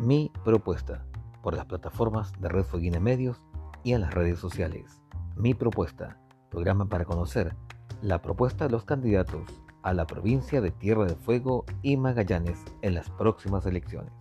Mi Propuesta por las plataformas de Red Fueguina Medios y en las redes sociales. Mi Propuesta, programa para conocer la propuesta de los candidatos a la provincia de Tierra del Fuego y Magallanes en las próximas elecciones.